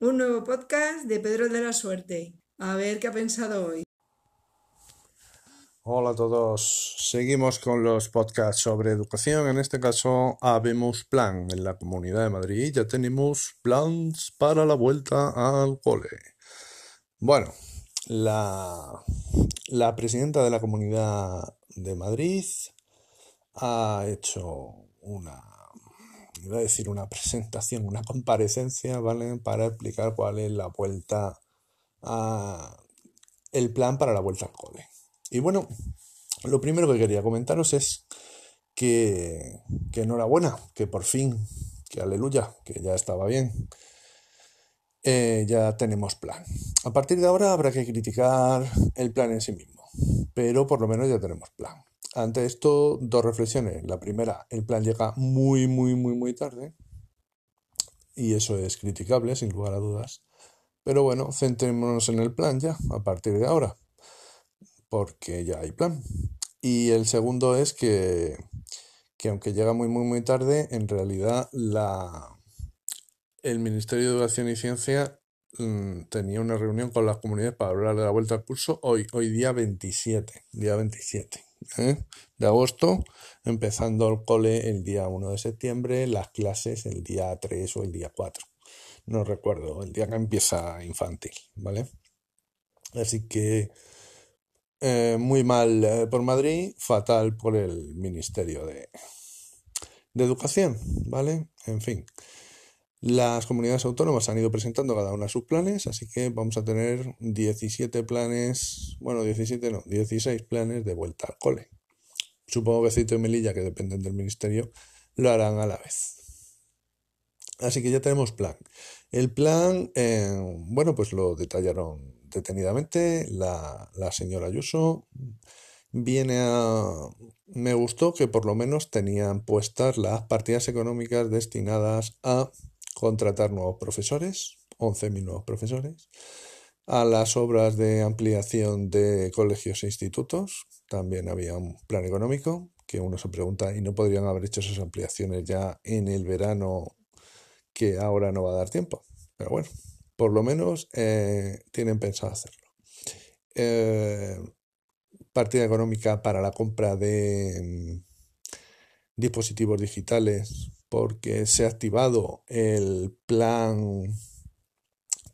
Un nuevo podcast de Pedro de la Suerte. A ver qué ha pensado hoy. Hola a todos. Seguimos con los podcasts sobre educación. En este caso, habemos plan en la Comunidad de Madrid. Ya tenemos plans para la vuelta al cole. Bueno, la, la presidenta de la Comunidad de Madrid ha hecho una, iba a decir una presentación, una comparecencia, ¿vale? Para explicar cuál es la vuelta a, el plan para la vuelta al cole. Y bueno, lo primero que quería comentaros es que, que enhorabuena, que por fin, que aleluya, que ya estaba bien. Eh, ya tenemos plan. A partir de ahora habrá que criticar el plan en sí mismo, pero por lo menos ya tenemos plan. Ante esto, dos reflexiones. La primera, el plan llega muy, muy, muy, muy tarde. Y eso es criticable, sin lugar a dudas. Pero bueno, centrémonos en el plan ya, a partir de ahora porque ya hay plan. Y el segundo es que, que aunque llega muy, muy, muy tarde, en realidad el Ministerio de Educación y Ciencia mm, tenía una reunión con las comunidades para hablar de la vuelta al curso hoy, hoy día 27, día 27 ¿eh? de agosto, empezando el cole el día 1 de septiembre, las clases el día 3 o el día 4. No recuerdo, el día que empieza infantil, ¿vale? Así que eh, muy mal eh, por Madrid, fatal por el Ministerio de, de Educación, ¿vale? En fin. Las comunidades autónomas han ido presentando cada una sus planes, así que vamos a tener 17 planes, bueno, 17 no, 16 planes de vuelta al cole. Supongo que Cito y Melilla, que dependen del ministerio, lo harán a la vez. Así que ya tenemos plan. El plan, eh, bueno, pues lo detallaron detenidamente la, la señora Ayuso. Viene a... Me gustó que por lo menos tenían puestas las partidas económicas destinadas a contratar nuevos profesores, 11.000 nuevos profesores, a las obras de ampliación de colegios e institutos, también había un plan económico, que uno se pregunta, ¿y no podrían haber hecho esas ampliaciones ya en el verano que ahora no va a dar tiempo? Pero bueno, por lo menos eh, tienen pensado hacerlo. Eh, partida económica para la compra de mm, dispositivos digitales porque se ha activado el plan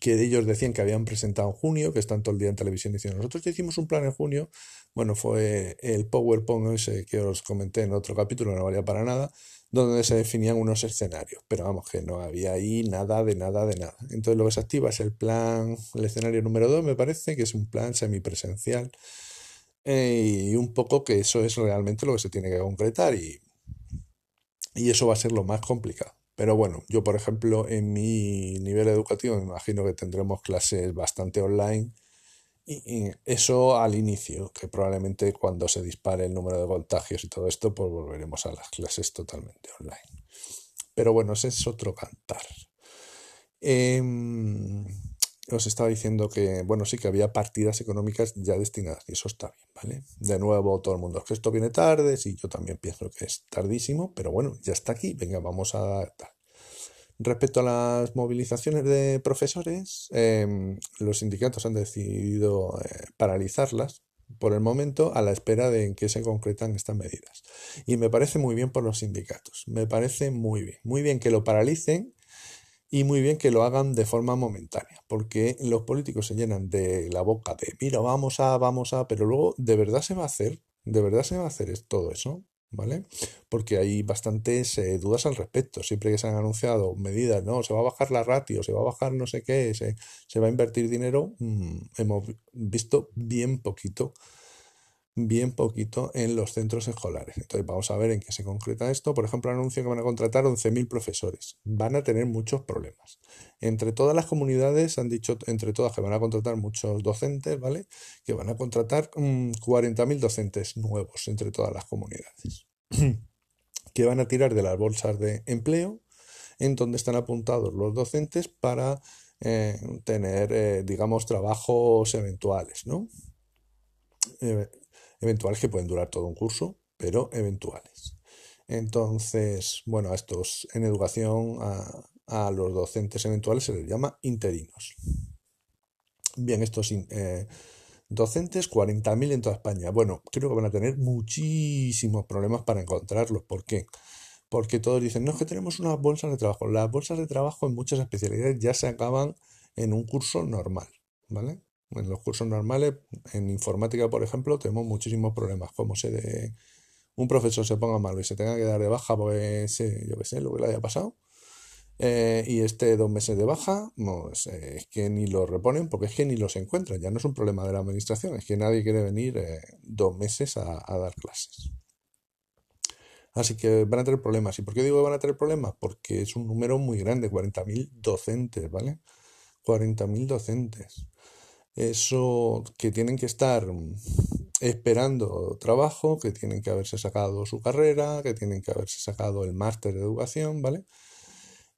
que ellos decían que habían presentado en junio, que están todo el día en televisión diciendo, nosotros hicimos un plan en junio, bueno, fue el PowerPoint que os comenté en otro capítulo, no valía para nada, donde se definían unos escenarios, pero vamos, que no había ahí nada de nada de nada. Entonces lo que se activa es el plan, el escenario número 2 me parece, que es un plan semipresencial, eh, y un poco que eso es realmente lo que se tiene que concretar y, y eso va a ser lo más complicado. Pero bueno, yo por ejemplo en mi nivel educativo me imagino que tendremos clases bastante online y, eso al inicio, que probablemente cuando se dispare el número de contagios y todo esto, pues volveremos a las clases totalmente online. Pero bueno, ese es otro cantar. Em, os estaba diciendo que, bueno, sí que había partidas económicas ya destinadas, y eso está bien, ¿vale? De nuevo, todo el mundo, es que esto viene tarde, sí, yo también pienso que es tardísimo, pero bueno, ya está aquí, venga, vamos a Respecto a las movilizaciones de profesores, em, los sindicatos han decidido eh, paralizarlas por el momento a la espera de que se concretan estas medidas. Y me parece muy bien por los sindicatos, me parece muy bien. Muy bien que lo paralicen y muy bien que lo hagan de forma momentánea, porque los políticos se llenan de la boca de, mira, vamos a, vamos a, pero luego, ¿de verdad se va a hacer? ¿De verdad se va a hacer todo eso? ¿vale? Porque hay bastantes eh, dudas al respecto. Siempre que se han anunciado medidas, no, se va a bajar la ratio, se va a bajar no sé qué, se, se va a invertir dinero, mm, hemos visto bien poquito, bien poquito en los centros escolares. Entonces vamos a ver en qué se concreta esto. Por ejemplo, anuncio que van a contratar 11.000 profesores. Van a tener muchos problemas. Entre todas las comunidades han dicho, entre todas, que van a contratar muchos docentes, ¿vale? Que van a contratar 40.000 mm, docentes nuevos entre todas las comunidades. que van a tirar de las bolsas de empleo en donde están apuntados los docentes para eh, tener, eh, digamos, trabajos eventuales, ¿no? Eh, eventuales que pueden durar todo un curso, pero eventuales. Entonces, bueno, a estos en educación, a los docentes eventuales se les llama interinos. Bien, estos eh, docentes, 40.000 en toda España. Bueno, creo que van a tener muchísimos problemas para encontrarlos. ¿Por qué? Porque todos dicen, no es que tenemos unas bolsas de trabajo. Las bolsas de trabajo en muchas especialidades ya se acaban en un curso normal, ¿vale? En los cursos normales, en informática, por ejemplo, tenemos muchísimos problemas. Como se de un profesor se ponga malo y se tenga que dar de baja porque, yo qué sé, lo que le haya pasado, eh, y este dos meses de baja, pues, eh, es que ni lo reponen porque es que ni los encuentran. Ya no es un problema de la administración, es que nadie quiere venir eh, dos meses a, dar clases. Así que van a tener problemas. ¿Y por qué digo que van a tener problemas? Porque es un número muy grande, 40.000 docentes, ¿vale? 40.000 docentes. Eso que tienen que estar esperando trabajo, que tienen que haberse sacado su carrera, que tienen que haberse sacado el máster de educación, ¿vale?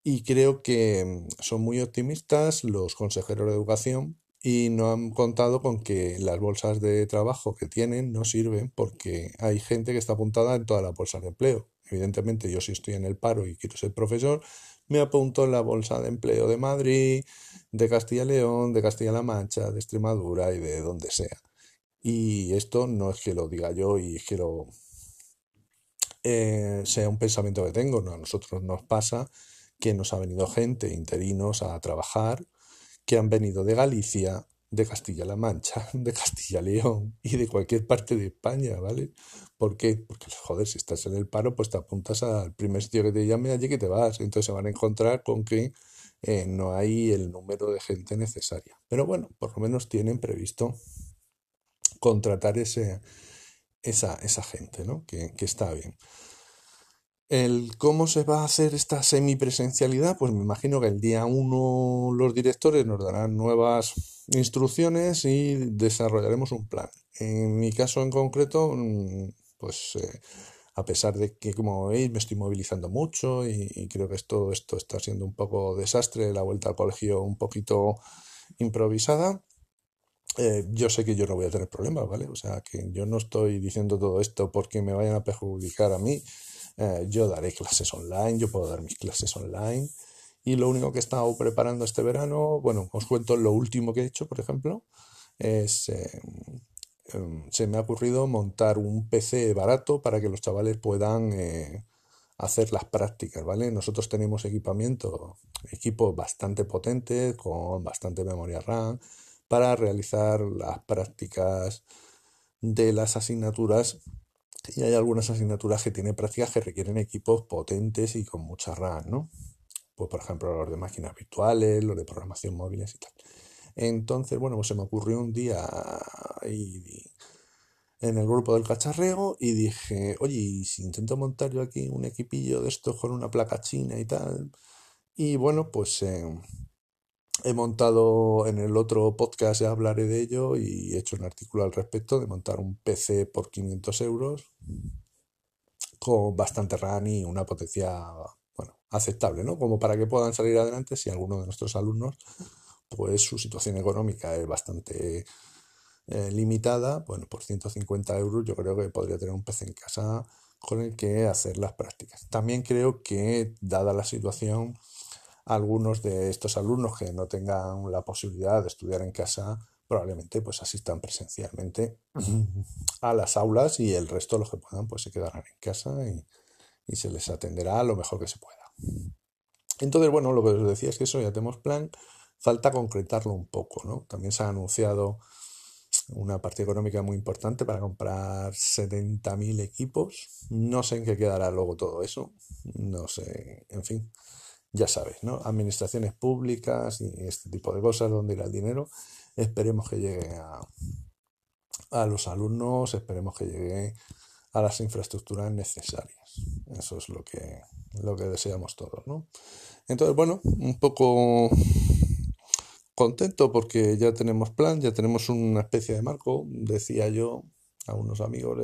y creo que mm, son muy optimistas los consejeros de educación y no han contado con que las bolsas de trabajo que tienen no sirven porque hay gente que está apuntada en todas las bolsas de empleo. Evidentemente yo si estoy en el paro y quiero ser profesor, me apunto en la bolsa de empleo de Madrid, de Castilla y León, de Castilla-La Mancha, de Extremadura y de donde sea. Y esto no es que lo diga yo y es que lo eh, sea un pensamiento que tengo, no, a nosotros nos pasa que nos ha venido gente, interinos, a trabajar, que han venido de Galicia, de Castilla-La Mancha, de Castilla-León y de cualquier parte de España, ¿vale? ¿Por qué? Porque, joder, si estás en el paro, pues te apuntas al primer sitio que te llame allí que te vas. Entonces se van a encontrar con que eh, no hay el número de gente necesaria. Pero bueno, por lo menos tienen previsto contratar ese, esa, esa gente, ¿no? Que, que está bien. El cómo se va a hacer esta semipresencialidad, pues me imagino que el día 1 los directores nos darán nuevas instrucciones y desarrollaremos un plan. En mi caso en concreto, mm, pues eh, a pesar de que, como veis, me estoy movilizando mucho y, creo que todo esto está siendo un poco desastre, la vuelta al colegio un poquito improvisada, eh, yo sé que yo no voy a tener problemas, ¿vale? O sea, que yo no estoy diciendo todo esto porque me vayan a perjudicar a mí eh, yo daré clases online, yo puedo dar mis clases online. Y lo único que he estado preparando este verano, bueno, os cuento lo último que he hecho, por ejemplo, es... Eh, em, se me ha ocurrido montar un PC barato para que los chavales puedan eh, hacer las prácticas, ¿vale? Nosotros tenemos equipamiento, equipos bastante potentes, con bastante memoria RAM, para realizar las prácticas de las asignaturas y hay algunas asignaturas que tienen prácticas que requieren equipos potentes y con mucha RAM, ¿no? Pues por ejemplo los de máquinas virtuales, los de programación móviles y tal. Entonces, bueno, pues se me ocurrió un día en el grupo del cacharreo y dije, oye, si intento montar yo aquí un equipillo de estos con una placa china y tal? Y bueno, pues eh, He montado en el otro podcast, ya hablaré de ello y he hecho un artículo al respecto de montar un PC por 500 euros con bastante RAM y una potencia bueno, aceptable, ¿no? Como para que puedan salir adelante si alguno de nuestros alumnos, pues su situación económica es bastante eh, limitada, bueno, por 150 euros yo creo que podría tener un PC en casa con el que hacer las prácticas. También creo que, dada la situación, algunos de estos alumnos que no tengan la posibilidad de estudiar en casa probablemente pues asistan presencialmente a las aulas y el resto los que puedan pues se quedarán en casa y, se les atenderá lo mejor que se pueda. Entonces, bueno, lo que os decía es que eso ya tenemos plan, falta concretarlo un poco, ¿no? También se ha anunciado una partida económica muy importante para comprar 70.000 equipos. No sé en qué quedará luego todo eso, no sé, en fin ya sabes, ¿no? Administraciones públicas y este tipo de cosas, donde irá el dinero. Esperemos que llegue a, los alumnos, esperemos que llegue a las infraestructuras necesarias. Eso es lo que, lo que deseamos todos, ¿no? Entonces, bueno, un poco contento porque ya tenemos plan, ya tenemos una especie de marco. Decía yo a unos amigos,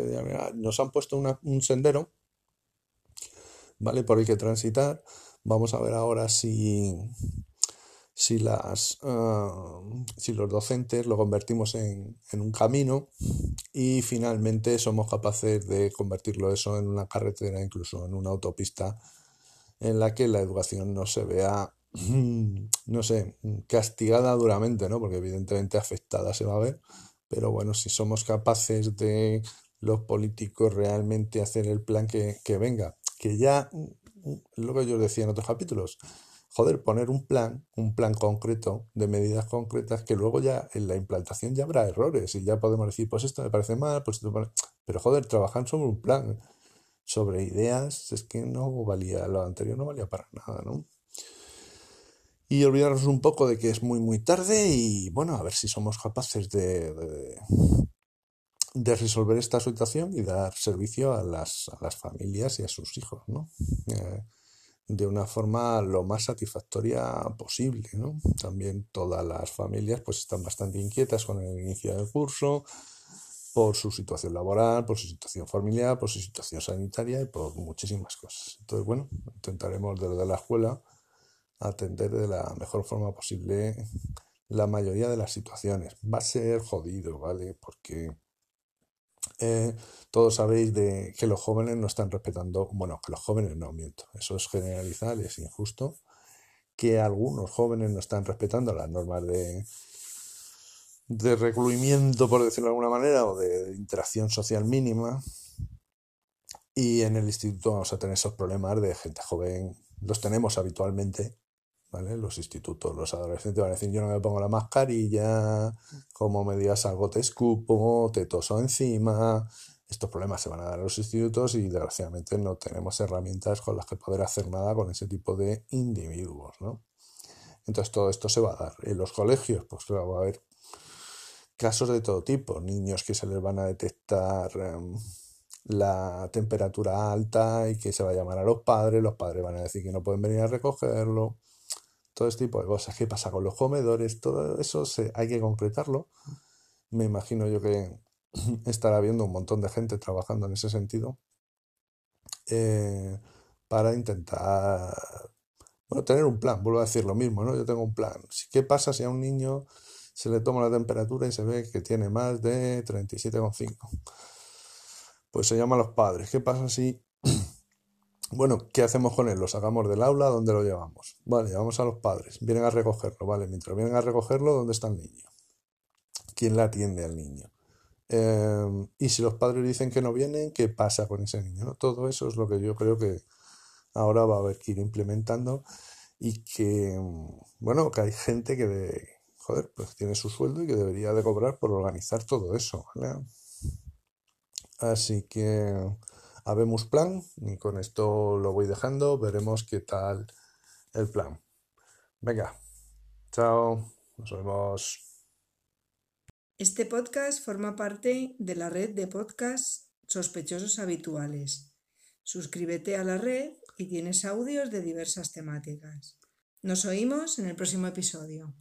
nos han puesto un sendero, ¿vale? Por el que transitar Vamos a ver ahora si, si, las, ah, si los docentes lo convertimos en, un camino y finalmente somos capaces de convertirlo eso en una carretera, incluso en una autopista en la que la educación no se vea, no sé, castigada duramente, ¿no? Porque evidentemente afectada se va a ver, pero bueno, si somos capaces de los políticos realmente hacer el plan que, que venga, que ya, lo que yo decía en otros capítulos, joder, poner un plan, un plan concreto de medidas concretas que luego ya en la implantación ya habrá errores y ya podemos decir, pues esto me parece mal, pues esto me parece... Pero joder, trabajar sobre un plan, sobre ideas, es que no valía, lo anterior no valía para nada, ¿no? Y olvidarnos un poco de que es muy, muy tarde y bueno, a ver si somos capaces de, de, resolver esta situación y dar servicio a las, a las familias y a sus hijos, ¿no? Eh, de una forma lo más satisfactoria posible, ¿no? También todas las familias pues están bastante inquietas con el inicio del curso por su situación laboral, por su situación familiar, por su situación sanitaria y por muchísimas cosas. Entonces, bueno, intentaremos desde la escuela atender de la mejor forma posible la mayoría de las situaciones. Va a ser jodido, ¿vale? Porque eh, todos sabéis de que los jóvenes no están respetando, bueno, que los jóvenes no, miento, eso es generalizar, es injusto, que algunos jóvenes no están respetando las normas de, de recluimiento, por decirlo de alguna manera, o de interacción social mínima. Y en el instituto vamos a tener esos problemas de gente joven, los tenemos habitualmente, Los institutos, los adolescentes van a decir, yo no me pongo la mascarilla, como me digas algo te escupo, te toso encima. Estos problemas se van a dar en los institutos y desgraciadamente no tenemos herramientas con las que poder hacer nada con ese tipo de individuos, ¿no? Entonces todo esto se va a dar. En los colegios, pues va a haber casos de todo tipo, niños que se les van a detectar em, la temperatura alta y que se va a llamar a los padres, los padres van a decir que no pueden venir a recogerlo, todo este tipo de cosas. ¿Qué pasa con los comedores? Todo eso se, hay que concretarlo. Me imagino yo que estará habiendo un montón de gente trabajando en ese sentido eh, para intentar bueno, tener un plan. Vuelvo a decir lo mismo, ¿no? Yo tengo un plan. ¿Qué pasa si a un niño se le toma la temperatura y se ve que tiene más de 37,5? Pues se llama a los padres. ¿Qué pasa si bueno, ¿qué hacemos con él? ¿Lo sacamos del aula? ¿Dónde lo llevamos? Vale, llevamos a los padres. Vienen a recogerlo, vale. Mientras vienen a recogerlo, ¿dónde está el niño? ¿Quién la atiende al niño? Em, y si los padres dicen que no vienen, ¿qué pasa con ese niño? Todo eso es lo que yo creo que ahora va a haber que ir implementando y que, bueno, que hay gente que, de, joder, pues tiene su sueldo y que debería de cobrar por organizar todo eso, ¿vale? Así que habemos plan y con esto lo voy dejando, veremos qué tal el plan. Venga, chao, nos vemos. Este podcast forma parte de la red de podcasts sospechosos habituales. Suscríbete a la red y tienes audios de diversas temáticas. Nos oímos en el próximo episodio.